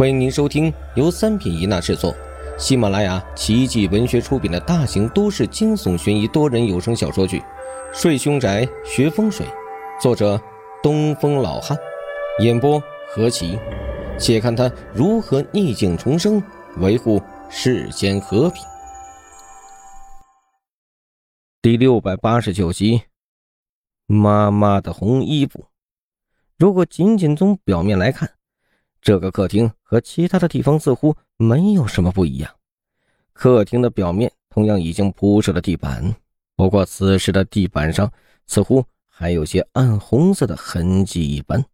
欢迎您收听由三品一纳制作、喜马拉雅奇迹文学出品的大型都市惊悚悬疑多人有声小说剧《睡凶宅学风水》，作者东风老汉，演播何奇。且看他如何逆境重生，维护世间和平。第六百八十九集，妈妈的红衣服。如果仅仅从表面来看，这个客厅和其他的地方似乎没有什么不一样。客厅的表面同样已经铺设了地板，不过此时的地板上似乎还有些暗红色的痕迹一般。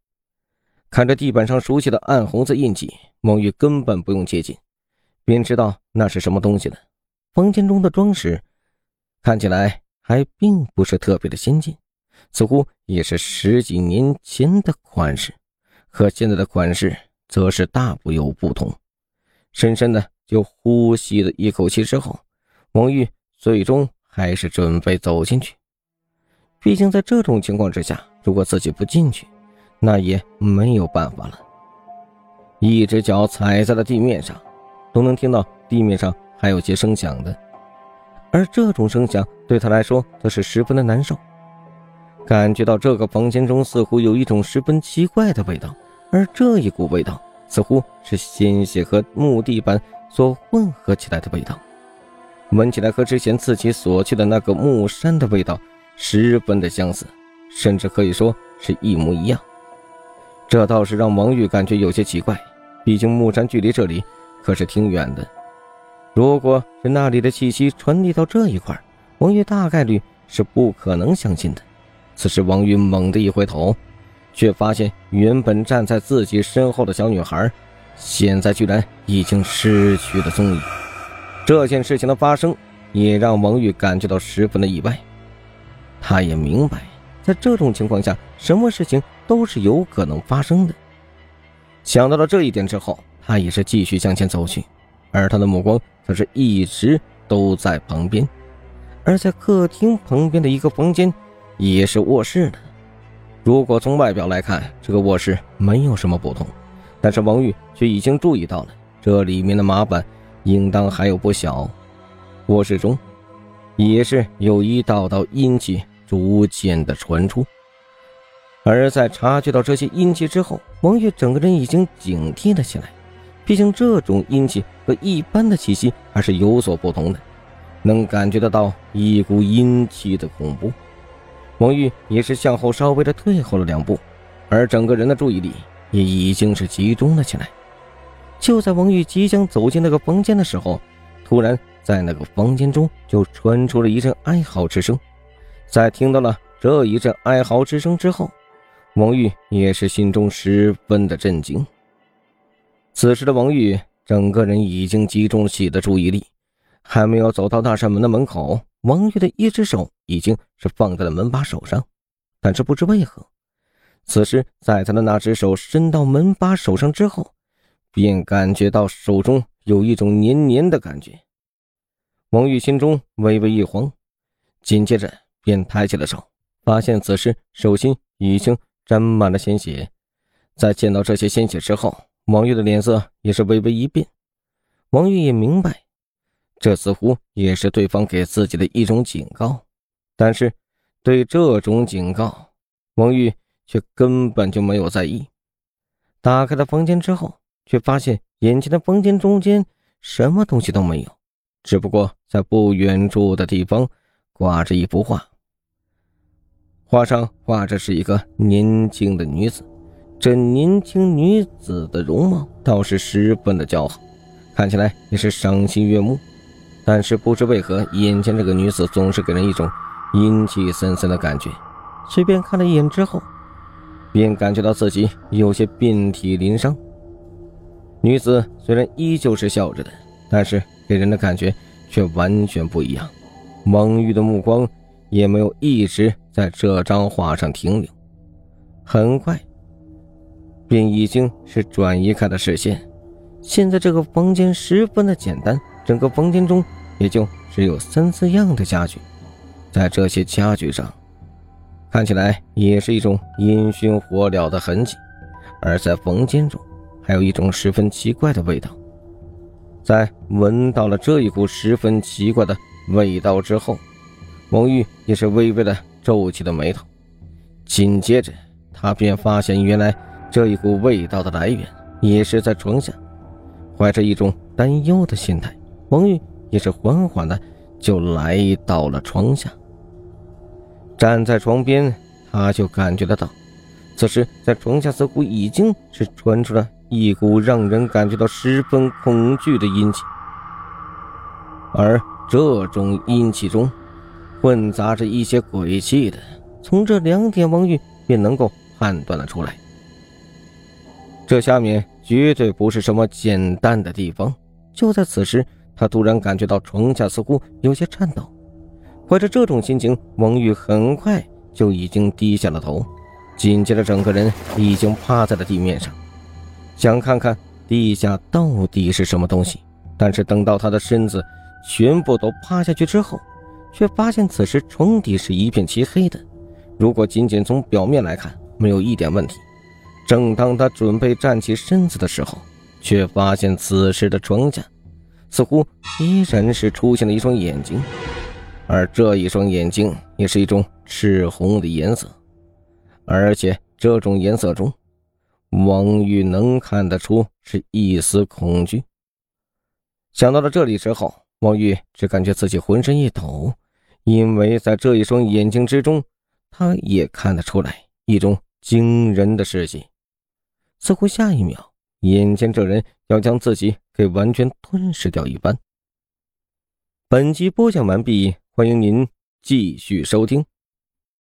看着地板上熟悉的暗红色印记，孟玉根本不用接近，便知道那是什么东西了。房间中的装饰看起来还并不是特别的先进，似乎也是十几年前的款式，和现在的款式。则是大不有不同。深深的就呼吸了一口气之后，王玉最终还是准备走进去。毕竟在这种情况之下，如果自己不进去，那也没有办法了。一只脚踩在了地面上，都能听到地面上还有些声响的，而这种声响对他来说则是十分的难受。感觉到这个房间中似乎有一种十分奇怪的味道。而这一股味道，似乎是鲜血和木地板所混合起来的味道，闻起来和之前自己所去的那个木山的味道十分的相似，甚至可以说是一模一样。这倒是让王玉感觉有些奇怪，毕竟木山距离这里可是挺远的。如果是那里的气息传递到这一块，王玉大概率是不可能相信的。此时，王玉猛地一回头。却发现原本站在自己身后的小女孩，现在居然已经失去了踪影。这件事情的发生，也让王玉感觉到十分的意外。他也明白，在这种情况下，什么事情都是有可能发生的。想到了这一点之后，他也是继续向前走去，而他的目光则是一直都在旁边，而在客厅旁边的一个房间，也是卧室的。如果从外表来看，这个卧室没有什么不同，但是王玉却已经注意到了这里面的麻烦，应当还有不小。卧室中，也是有一道道阴气逐渐的传出。而在察觉到这些阴气之后，王玉整个人已经警惕了起来。毕竟这种阴气和一般的气息还是有所不同的，能感觉得到一股阴气的恐怖。王玉也是向后稍微的退后了两步，而整个人的注意力也已经是集中了起来。就在王玉即将走进那个房间的时候，突然在那个房间中就传出了一阵哀嚎之声。在听到了这一阵哀嚎之声之后，王玉也是心中十分的震惊。此时的王玉整个人已经集中起了注意力，还没有走到那扇门的门口。王玉的一只手已经是放在了门把手上，但是不知为何，此时在他的那只手伸到门把手上之后，便感觉到手中有一种黏黏的感觉。王玉心中微微一慌，紧接着便抬起了手，发现此时手心已经沾满了鲜血。在见到这些鲜血之后，王玉的脸色也是微微一变。王玉也明白。这似乎也是对方给自己的一种警告，但是对这种警告，王玉却根本就没有在意。打开了房间之后，却发现眼前的房间中间什么东西都没有，只不过在不远处的地方挂着一幅画，画上画着是一个年轻的女子，这年轻女子的容貌倒是十分的姣好，看起来也是赏心悦目。但是不知为何，眼前这个女子总是给人一种阴气森森的感觉。随便看了一眼之后，便感觉到自己有些遍体鳞伤。女子虽然依旧是笑着的，但是给人的感觉却完全不一样。蒙玉的目光也没有一直在这张画上停留，很快便已经是转移开了视线。现在这个房间十分的简单，整个房间中。也就只有三四样的家具，在这些家具上，看起来也是一种烟熏火燎的痕迹；而在房间中，还有一种十分奇怪的味道。在闻到了这一股十分奇怪的味道之后，王玉也是微微的皱起了眉头。紧接着，他便发现，原来这一股味道的来源也是在床下。怀着一种担忧的心态，王玉也是缓缓的就来到了床下。站在床边，他就感觉得到，此时在床下似乎已经是传出了一股让人感觉到十分恐惧的阴气，而这种阴气中混杂着一些鬼气的。从这两点，王玉便能够判断了出来。这下面绝对不是什么简单的地方。就在此时，他突然感觉到床下似乎有些颤抖。怀着这种心情，王玉很快就已经低下了头，紧接着整个人已经趴在了地面上，想看看地下到底是什么东西。但是等到他的身子全部都趴下去之后，却发现此时床底是一片漆黑的。如果仅仅从表面来看，没有一点问题。正当他准备站起身子的时候，却发现此时的床下似乎依然是出现了一双眼睛，而这一双眼睛也是一种赤红的颜色，而且这种颜色中，王玉能看得出是一丝恐惧。想到了这里之后，王玉只感觉自己浑身一抖，因为在这一双眼睛之中。他也看得出来一种惊人的事迹，似乎下一秒，眼前这人要将自己给完全吞噬掉一般。本集播讲完毕，欢迎您继续收听。